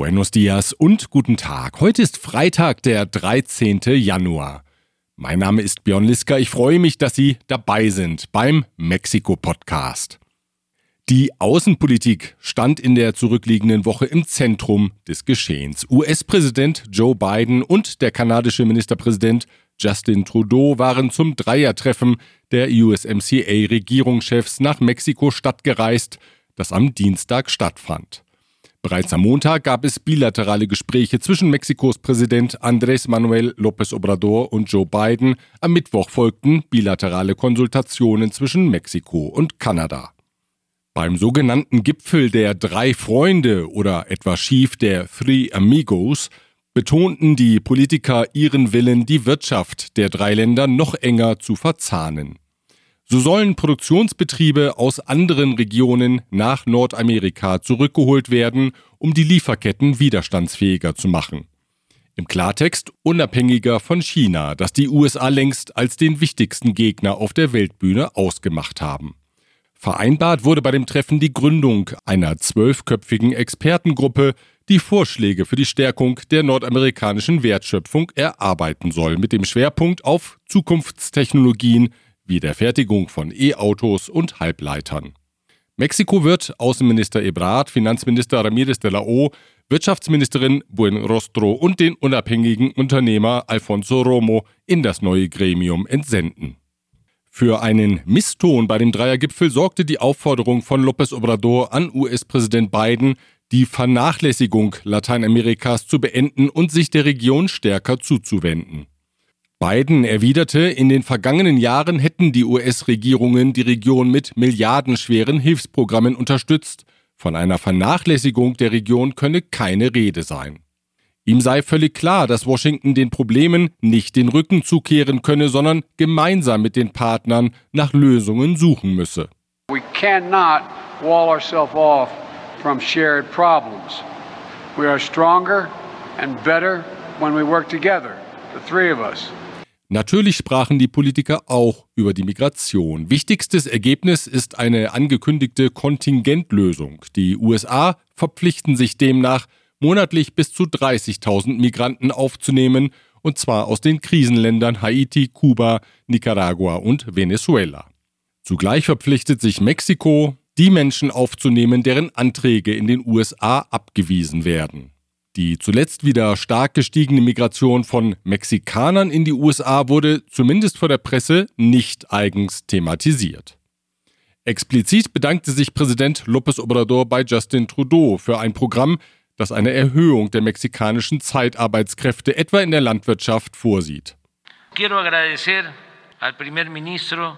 Buenos dias und guten Tag. Heute ist Freitag, der 13. Januar. Mein Name ist Björn Liska. Ich freue mich, dass Sie dabei sind beim Mexiko-Podcast. Die Außenpolitik stand in der zurückliegenden Woche im Zentrum des Geschehens. US-Präsident Joe Biden und der kanadische Ministerpräsident Justin Trudeau waren zum Dreiertreffen der USMCA-Regierungschefs nach Mexiko-Stadt gereist, das am Dienstag stattfand. Bereits am Montag gab es bilaterale Gespräche zwischen Mexikos Präsident Andrés Manuel López Obrador und Joe Biden. Am Mittwoch folgten bilaterale Konsultationen zwischen Mexiko und Kanada. Beim sogenannten Gipfel der drei Freunde oder etwa schief der Three Amigos betonten die Politiker ihren Willen, die Wirtschaft der drei Länder noch enger zu verzahnen. So sollen Produktionsbetriebe aus anderen Regionen nach Nordamerika zurückgeholt werden, um die Lieferketten widerstandsfähiger zu machen. Im Klartext unabhängiger von China, das die USA längst als den wichtigsten Gegner auf der Weltbühne ausgemacht haben. Vereinbart wurde bei dem Treffen die Gründung einer zwölfköpfigen Expertengruppe, die Vorschläge für die Stärkung der nordamerikanischen Wertschöpfung erarbeiten soll, mit dem Schwerpunkt auf Zukunftstechnologien, wie der Fertigung von E-Autos und Halbleitern. Mexiko wird Außenminister Ebrard, Finanzminister Ramirez de la O, Wirtschaftsministerin Buenrostro und den unabhängigen Unternehmer Alfonso Romo in das neue Gremium entsenden. Für einen Misston bei dem Dreiergipfel sorgte die Aufforderung von López Obrador an US-Präsident Biden, die Vernachlässigung Lateinamerikas zu beenden und sich der Region stärker zuzuwenden. Biden erwiderte, in den vergangenen Jahren hätten die US-Regierungen die Region mit milliardenschweren Hilfsprogrammen unterstützt, von einer Vernachlässigung der Region könne keine Rede sein. Ihm sei völlig klar, dass Washington den Problemen nicht den Rücken zukehren könne, sondern gemeinsam mit den Partnern nach Lösungen suchen müsse. We cannot wall ourselves off from shared problems. We are stronger and better when we work together, the three of us. Natürlich sprachen die Politiker auch über die Migration. Wichtigstes Ergebnis ist eine angekündigte Kontingentlösung. Die USA verpflichten sich demnach, monatlich bis zu 30.000 Migranten aufzunehmen, und zwar aus den Krisenländern Haiti, Kuba, Nicaragua und Venezuela. Zugleich verpflichtet sich Mexiko, die Menschen aufzunehmen, deren Anträge in den USA abgewiesen werden. Die zuletzt wieder stark gestiegene Migration von Mexikanern in die USA wurde zumindest vor der Presse nicht eigens thematisiert. Explizit bedankte sich Präsident López Obrador bei Justin Trudeau für ein Programm, das eine Erhöhung der mexikanischen Zeitarbeitskräfte etwa in der Landwirtschaft vorsieht. Quiero agradecer al primer ministro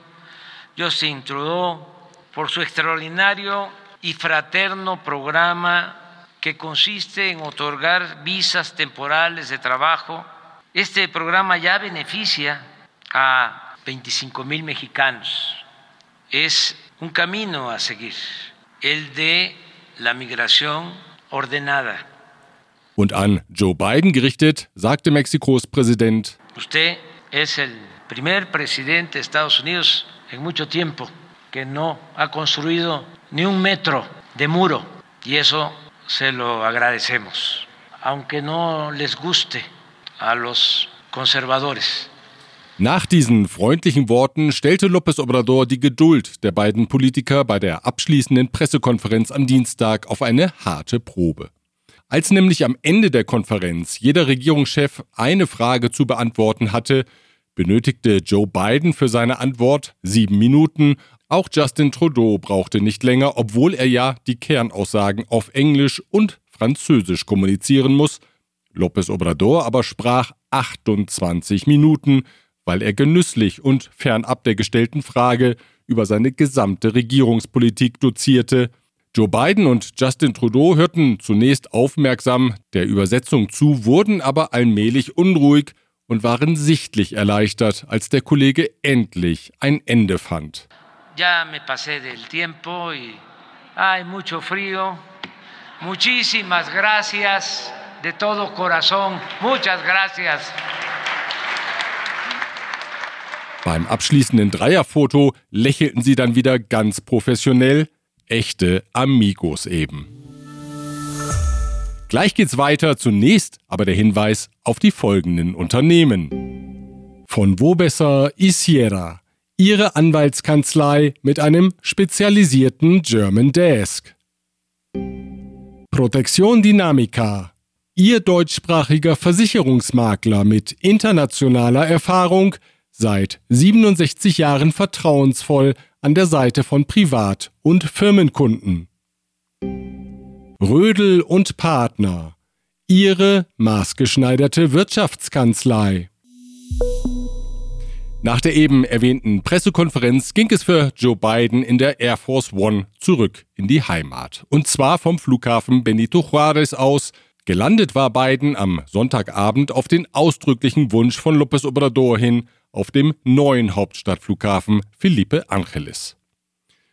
Justin Trudeau por su extraordinario y fraterno programa que consiste en otorgar visas temporales de trabajo. Este programa ya beneficia a 25 mil mexicanos. Es un camino a seguir, el de la migración ordenada. Und an Joe Biden gerichtet, sagte Mexikos Präsident, Usted es el primer presidente de Estados Unidos en mucho tiempo que no ha construido ni un metro de muro y eso se lo agradecemos, aunque no les guste a los conservadores. Nach diesen freundlichen Worten stellte López Obrador die Geduld der beiden Politiker bei der abschließenden Pressekonferenz am Dienstag auf eine harte Probe. Als nämlich am Ende der Konferenz jeder Regierungschef eine Frage zu beantworten hatte, benötigte Joe Biden für seine Antwort sieben Minuten auch Justin Trudeau brauchte nicht länger, obwohl er ja die Kernaussagen auf Englisch und Französisch kommunizieren muss. López Obrador aber sprach 28 Minuten, weil er genüsslich und fernab der gestellten Frage über seine gesamte Regierungspolitik dozierte. Joe Biden und Justin Trudeau hörten zunächst aufmerksam der Übersetzung zu, wurden aber allmählich unruhig und waren sichtlich erleichtert, als der Kollege endlich ein Ende fand. Ya me pasé del tiempo y hay mucho frío. Muchísimas gracias de todo corazón. Muchas gracias. Beim abschließenden Dreierfoto lächelten sie dann wieder ganz professionell, echte Amigos eben. Gleich geht's weiter, zunächst aber der Hinweis auf die folgenden Unternehmen. Von wo besser Isiera, Ihre Anwaltskanzlei mit einem spezialisierten German Desk. Protection Dynamica, Ihr deutschsprachiger Versicherungsmakler mit internationaler Erfahrung, seit 67 Jahren vertrauensvoll an der Seite von Privat- und Firmenkunden. Rödel und Partner. Ihre maßgeschneiderte Wirtschaftskanzlei. Nach der eben erwähnten Pressekonferenz ging es für Joe Biden in der Air Force One zurück in die Heimat. Und zwar vom Flughafen Benito Juárez aus. Gelandet war Biden am Sonntagabend auf den ausdrücklichen Wunsch von López Obrador hin auf dem neuen Hauptstadtflughafen Felipe Ángeles.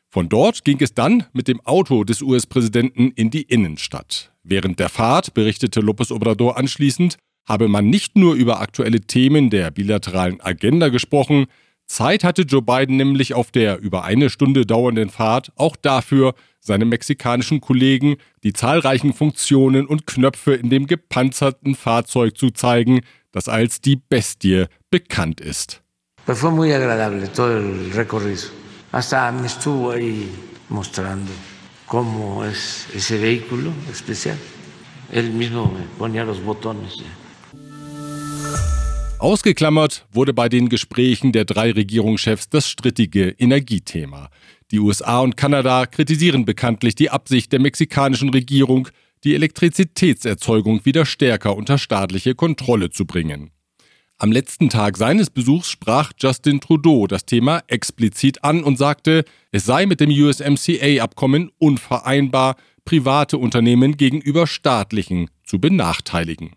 Von dort ging es dann mit dem Auto des US-Präsidenten in die Innenstadt. Während der Fahrt berichtete López Obrador anschließend, habe man nicht nur über aktuelle Themen der bilateralen Agenda gesprochen, Zeit hatte Joe Biden nämlich auf der über eine Stunde dauernden Fahrt auch dafür, seinem mexikanischen Kollegen die zahlreichen Funktionen und Knöpfe in dem gepanzerten Fahrzeug zu zeigen, das als die Bestie bekannt ist. fue muy agradable todo el recorrido. Hasta me estuvo ahí mostrando cómo es ese vehículo especial. Él mismo me ponía los botones. Ausgeklammert wurde bei den Gesprächen der drei Regierungschefs das strittige Energiethema. Die USA und Kanada kritisieren bekanntlich die Absicht der mexikanischen Regierung, die Elektrizitätserzeugung wieder stärker unter staatliche Kontrolle zu bringen. Am letzten Tag seines Besuchs sprach Justin Trudeau das Thema explizit an und sagte, es sei mit dem USMCA-Abkommen unvereinbar, private Unternehmen gegenüber staatlichen zu benachteiligen.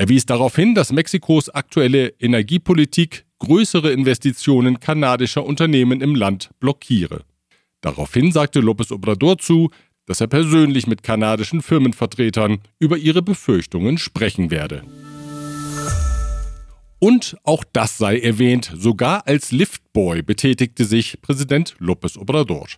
Er wies darauf hin, dass Mexikos aktuelle Energiepolitik größere Investitionen kanadischer Unternehmen im Land blockiere. Daraufhin sagte López Obrador zu, dass er persönlich mit kanadischen Firmenvertretern über ihre Befürchtungen sprechen werde. Und auch das sei erwähnt, sogar als Liftboy betätigte sich Präsident López Obrador,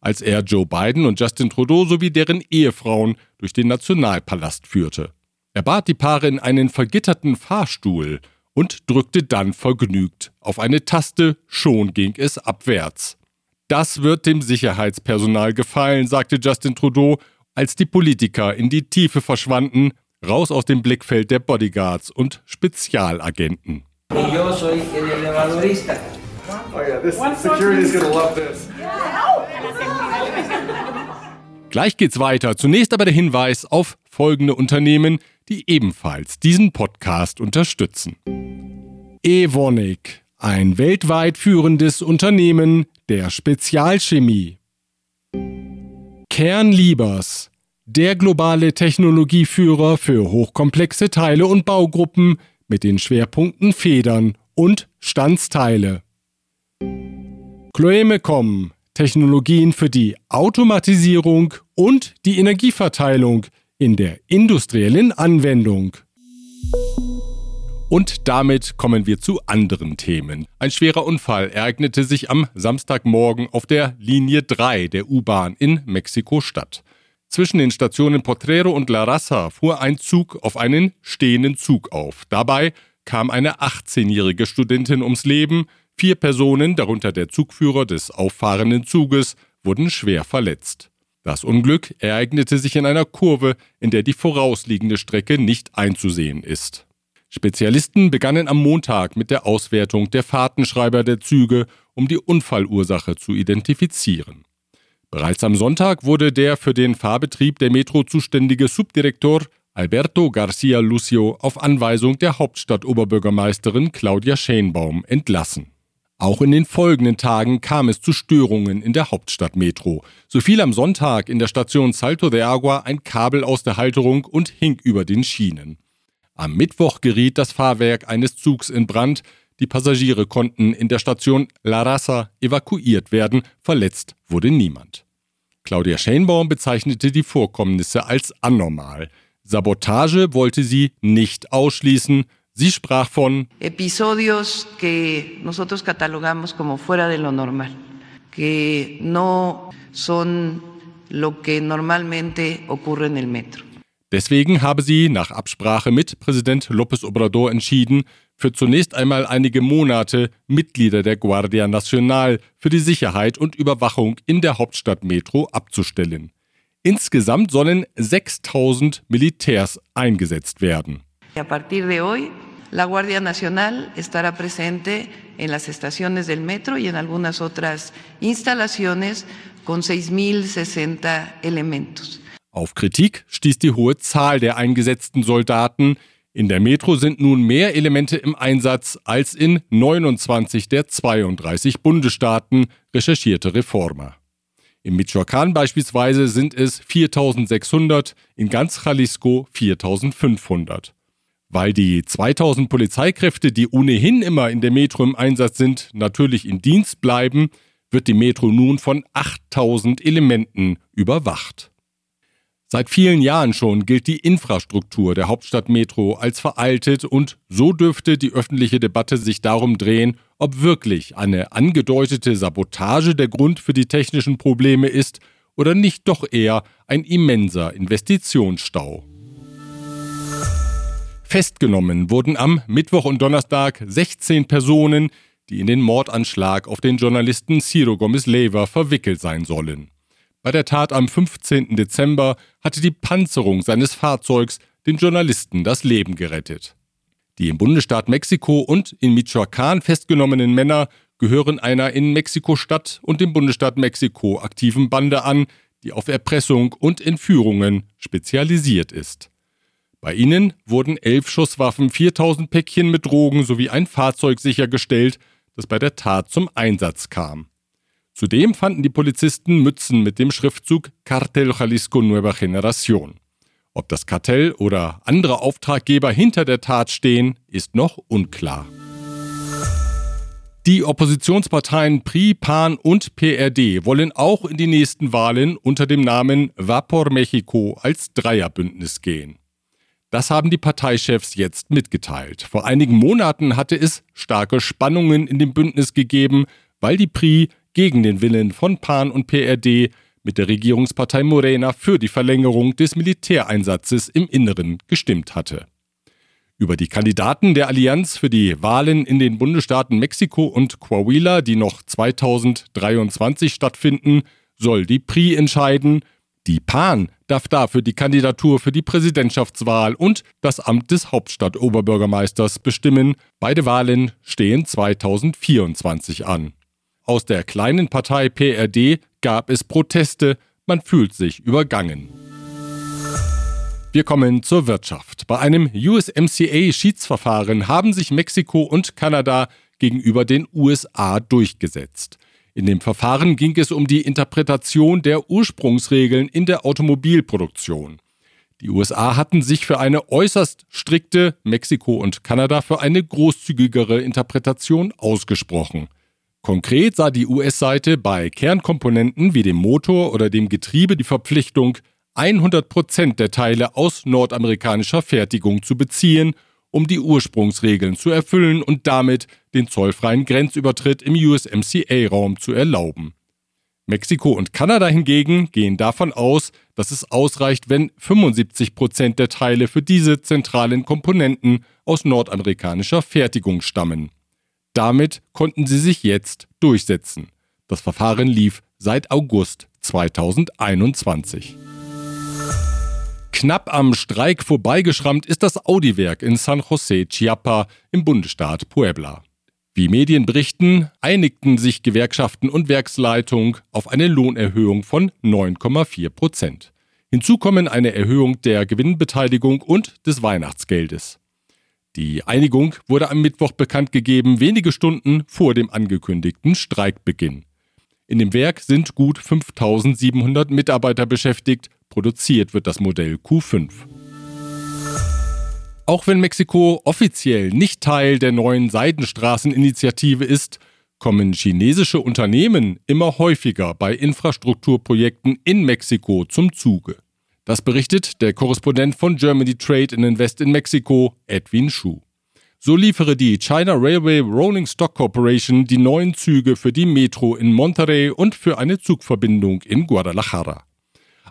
als er Joe Biden und Justin Trudeau sowie deren Ehefrauen durch den Nationalpalast führte. Er bat die Paare in einen vergitterten Fahrstuhl und drückte dann vergnügt auf eine Taste, schon ging es abwärts. Das wird dem Sicherheitspersonal gefallen, sagte Justin Trudeau, als die Politiker in die Tiefe verschwanden raus aus dem Blickfeld der Bodyguards und Spezialagenten. Gleich geht's weiter. Zunächst aber der Hinweis auf folgende Unternehmen, die ebenfalls diesen Podcast unterstützen. Evonik, ein weltweit führendes Unternehmen der Spezialchemie. Kernliebers, der globale Technologieführer für hochkomplexe Teile und Baugruppen mit den Schwerpunkten Federn und Standsteile. Chloemecom, Technologien für die Automatisierung und die Energieverteilung in der industriellen Anwendung. Und damit kommen wir zu anderen Themen. Ein schwerer Unfall ereignete sich am Samstagmorgen auf der Linie 3 der U-Bahn in Mexiko-Stadt. Zwischen den Stationen Potrero und La Raza fuhr ein Zug auf einen stehenden Zug auf. Dabei kam eine 18-jährige Studentin ums Leben. Vier Personen, darunter der Zugführer des auffahrenden Zuges, wurden schwer verletzt. Das Unglück ereignete sich in einer Kurve, in der die vorausliegende Strecke nicht einzusehen ist. Spezialisten begannen am Montag mit der Auswertung der Fahrtenschreiber der Züge, um die Unfallursache zu identifizieren. Bereits am Sonntag wurde der für den Fahrbetrieb der Metro zuständige Subdirektor Alberto Garcia Lucio auf Anweisung der Hauptstadtoberbürgermeisterin Claudia Schenbaum entlassen. Auch in den folgenden Tagen kam es zu Störungen in der Hauptstadtmetro. So fiel am Sonntag in der Station Salto de Agua ein Kabel aus der Halterung und hing über den Schienen. Am Mittwoch geriet das Fahrwerk eines Zugs in Brand, die Passagiere konnten in der Station La Raza evakuiert werden, verletzt wurde niemand. Claudia Schenbaum bezeichnete die Vorkommnisse als anormal. Sabotage wollte sie nicht ausschließen. Sie sprach von Episodios que nosotros catalogamos como fuera de lo normal, que no son lo que normalmente ocurre en el metro. Deswegen habe sie nach Absprache mit Präsident López Obrador entschieden, für zunächst einmal einige Monate Mitglieder der Guardia Nacional für die Sicherheit und Überwachung in der Hauptstadt Metro abzustellen. Insgesamt sollen 6000 Militärs eingesetzt werden. A partir de hoy, la Guardia Nacional estará presente en las estaciones del metro y en algunas otras instalaciones con 6.060 elementos. Auf Kritik stieß die hohe Zahl der eingesetzten Soldaten. In der Metro sind nun mehr Elemente im Einsatz als in 29 der 32 Bundesstaaten, recherchierte Reformer. Im Michoacán beispielsweise sind es 4600, in ganz Jalisco 4500. Weil die 2000 Polizeikräfte, die ohnehin immer in der Metro im Einsatz sind, natürlich in Dienst bleiben, wird die Metro nun von 8000 Elementen überwacht. Seit vielen Jahren schon gilt die Infrastruktur der Hauptstadtmetro als veraltet und so dürfte die öffentliche Debatte sich darum drehen, ob wirklich eine angedeutete Sabotage der Grund für die technischen Probleme ist oder nicht doch eher ein immenser Investitionsstau. Festgenommen wurden am Mittwoch und Donnerstag 16 Personen, die in den Mordanschlag auf den Journalisten Ciro Gomez Leiva verwickelt sein sollen. Bei der Tat am 15. Dezember hatte die Panzerung seines Fahrzeugs den Journalisten das Leben gerettet. Die im Bundesstaat Mexiko und in Michoacán festgenommenen Männer gehören einer in Mexiko-Stadt und dem Bundesstaat Mexiko aktiven Bande an, die auf Erpressung und Entführungen spezialisiert ist. Bei ihnen wurden elf Schusswaffen, 4000 Päckchen mit Drogen sowie ein Fahrzeug sichergestellt, das bei der Tat zum Einsatz kam. Zudem fanden die Polizisten Mützen mit dem Schriftzug Cartel Jalisco Nueva Generación. Ob das Kartell oder andere Auftraggeber hinter der Tat stehen, ist noch unklar. Die Oppositionsparteien PRI, PAN und PRD wollen auch in die nächsten Wahlen unter dem Namen Vapor Mexico als Dreierbündnis gehen. Das haben die Parteichefs jetzt mitgeteilt. Vor einigen Monaten hatte es starke Spannungen in dem Bündnis gegeben, weil die PRI gegen den Willen von PAN und PRD mit der Regierungspartei Morena für die Verlängerung des Militäreinsatzes im Inneren gestimmt hatte. Über die Kandidaten der Allianz für die Wahlen in den Bundesstaaten Mexiko und Coahuila, die noch 2023 stattfinden, soll die PRI entscheiden. Die PAN darf dafür die Kandidatur für die Präsidentschaftswahl und das Amt des Hauptstadtoberbürgermeisters bestimmen. Beide Wahlen stehen 2024 an. Aus der kleinen Partei PRD gab es Proteste, man fühlt sich übergangen. Wir kommen zur Wirtschaft. Bei einem USMCA-Schiedsverfahren haben sich Mexiko und Kanada gegenüber den USA durchgesetzt. In dem Verfahren ging es um die Interpretation der Ursprungsregeln in der Automobilproduktion. Die USA hatten sich für eine äußerst strikte, Mexiko und Kanada für eine großzügigere Interpretation ausgesprochen. Konkret sah die US-Seite bei Kernkomponenten wie dem Motor oder dem Getriebe die Verpflichtung, 100 Prozent der Teile aus nordamerikanischer Fertigung zu beziehen, um die Ursprungsregeln zu erfüllen und damit den zollfreien Grenzübertritt im USMCA-Raum zu erlauben. Mexiko und Kanada hingegen gehen davon aus, dass es ausreicht, wenn 75 Prozent der Teile für diese zentralen Komponenten aus nordamerikanischer Fertigung stammen. Damit konnten sie sich jetzt durchsetzen. Das Verfahren lief seit August 2021. Knapp am Streik vorbeigeschrammt ist das Audi-Werk in San José Chiapa im Bundesstaat Puebla. Wie Medien berichten, einigten sich Gewerkschaften und Werksleitung auf eine Lohnerhöhung von 9,4 Prozent. Hinzu kommen eine Erhöhung der Gewinnbeteiligung und des Weihnachtsgeldes. Die Einigung wurde am Mittwoch bekannt gegeben, wenige Stunden vor dem angekündigten Streikbeginn. In dem Werk sind gut 5700 Mitarbeiter beschäftigt, produziert wird das Modell Q5. Auch wenn Mexiko offiziell nicht Teil der neuen Seidenstraßeninitiative ist, kommen chinesische Unternehmen immer häufiger bei Infrastrukturprojekten in Mexiko zum Zuge. Das berichtet der Korrespondent von Germany Trade and Invest in Mexiko, Edwin Schuh. So liefere die China Railway Rolling Stock Corporation die neuen Züge für die Metro in Monterrey und für eine Zugverbindung in Guadalajara.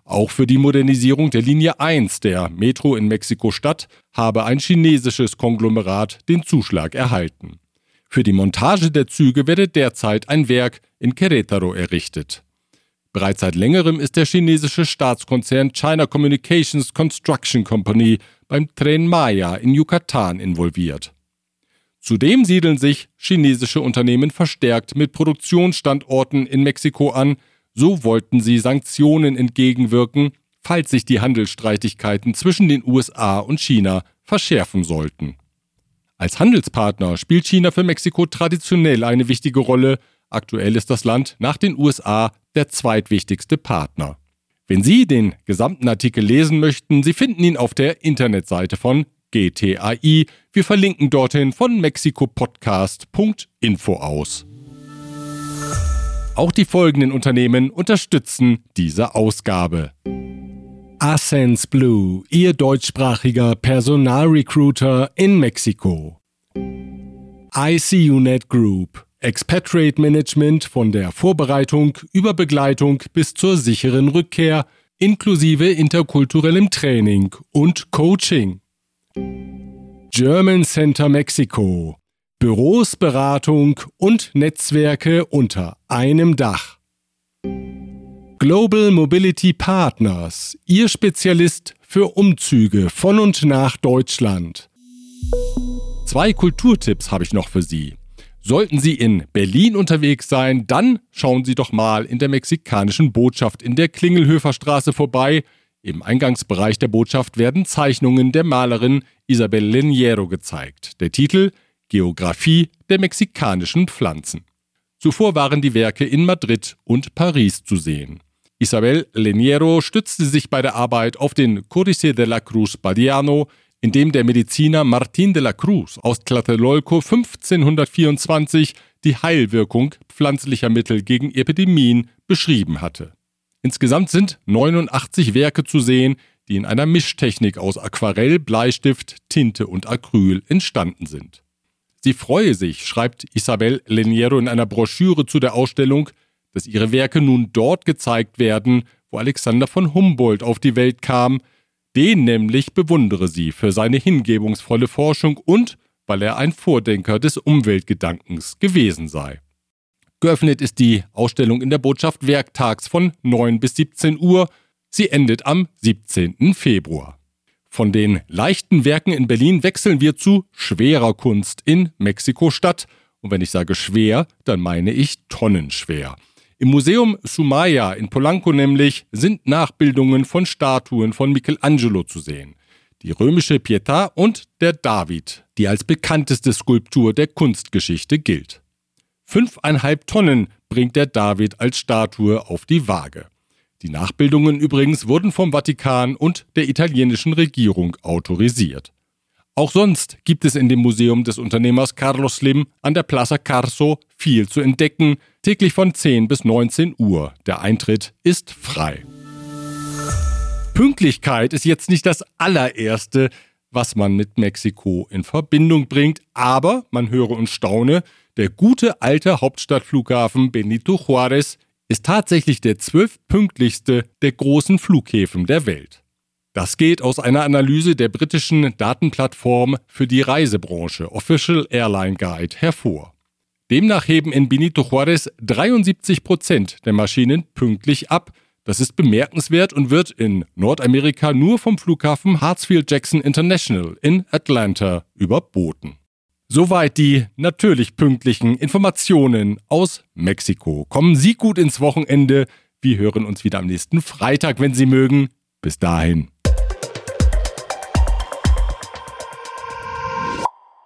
Auch für die Modernisierung der Linie 1 der Metro in Mexiko-Stadt habe ein chinesisches Konglomerat den Zuschlag erhalten. Für die Montage der Züge werde derzeit ein Werk in Querétaro errichtet. Bereits seit längerem ist der chinesische Staatskonzern China Communications Construction Company beim Tren Maya in Yucatan involviert. Zudem siedeln sich chinesische Unternehmen verstärkt mit Produktionsstandorten in Mexiko an, so wollten sie Sanktionen entgegenwirken, falls sich die Handelsstreitigkeiten zwischen den USA und China verschärfen sollten. Als Handelspartner spielt China für Mexiko traditionell eine wichtige Rolle. Aktuell ist das Land nach den USA der zweitwichtigste Partner. Wenn Sie den gesamten Artikel lesen möchten, Sie finden ihn auf der Internetseite von GTAI. Wir verlinken dorthin von mexikopodcast.info aus. Auch die folgenden Unternehmen unterstützen diese Ausgabe. Ascens Blue, Ihr deutschsprachiger Personalrecruiter in Mexiko. ICUNet Group, Expatriate Management von der Vorbereitung über Begleitung bis zur sicheren Rückkehr, inklusive interkulturellem Training und Coaching. German Center Mexico, Büros, Beratung und Netzwerke unter einem Dach. Global Mobility Partners, Ihr Spezialist für Umzüge von und nach Deutschland. Zwei Kulturtipps habe ich noch für Sie. Sollten Sie in Berlin unterwegs sein, dann schauen Sie doch mal in der mexikanischen Botschaft in der Klingelhöfer vorbei. Im Eingangsbereich der Botschaft werden Zeichnungen der Malerin Isabel Leniero gezeigt. Der Titel Geographie der mexikanischen Pflanzen. Zuvor waren die Werke in Madrid und Paris zu sehen. Isabel Leniero stützte sich bei der Arbeit auf den Códice de la Cruz Badiano, in dem der Mediziner Martín de la Cruz aus Tlatelolco 1524 die Heilwirkung pflanzlicher Mittel gegen Epidemien beschrieben hatte. Insgesamt sind 89 Werke zu sehen, die in einer Mischtechnik aus Aquarell, Bleistift, Tinte und Acryl entstanden sind. Sie freue sich, schreibt Isabel Leniero in einer Broschüre zu der Ausstellung, dass ihre Werke nun dort gezeigt werden, wo Alexander von Humboldt auf die Welt kam, den nämlich bewundere sie für seine hingebungsvolle Forschung und weil er ein Vordenker des Umweltgedankens gewesen sei. Geöffnet ist die Ausstellung in der Botschaft werktags von 9 bis 17 Uhr. Sie endet am 17. Februar. Von den leichten Werken in Berlin wechseln wir zu schwerer Kunst in Mexiko-Stadt. Und wenn ich sage schwer, dann meine ich tonnenschwer. Im Museum Sumaya in Polanco nämlich sind Nachbildungen von Statuen von Michelangelo zu sehen. Die römische Pietà und der David, die als bekannteste Skulptur der Kunstgeschichte gilt. Fünfeinhalb Tonnen bringt der David als Statue auf die Waage. Die Nachbildungen übrigens wurden vom Vatikan und der italienischen Regierung autorisiert. Auch sonst gibt es in dem Museum des Unternehmers Carlos Slim an der Plaza Carso viel zu entdecken, täglich von 10 bis 19 Uhr. Der Eintritt ist frei. Pünktlichkeit ist jetzt nicht das allererste, was man mit Mexiko in Verbindung bringt, aber man höre und staune, der gute alte Hauptstadtflughafen Benito Juárez ist tatsächlich der zwölfpünktlichste der großen Flughäfen der Welt. Das geht aus einer Analyse der britischen Datenplattform für die Reisebranche Official Airline Guide hervor. Demnach heben in Benito Juárez 73 Prozent der Maschinen pünktlich ab. Das ist bemerkenswert und wird in Nordamerika nur vom Flughafen Hartsfield-Jackson International in Atlanta überboten. Soweit die natürlich pünktlichen Informationen aus Mexiko. Kommen Sie gut ins Wochenende. Wir hören uns wieder am nächsten Freitag, wenn Sie mögen. Bis dahin.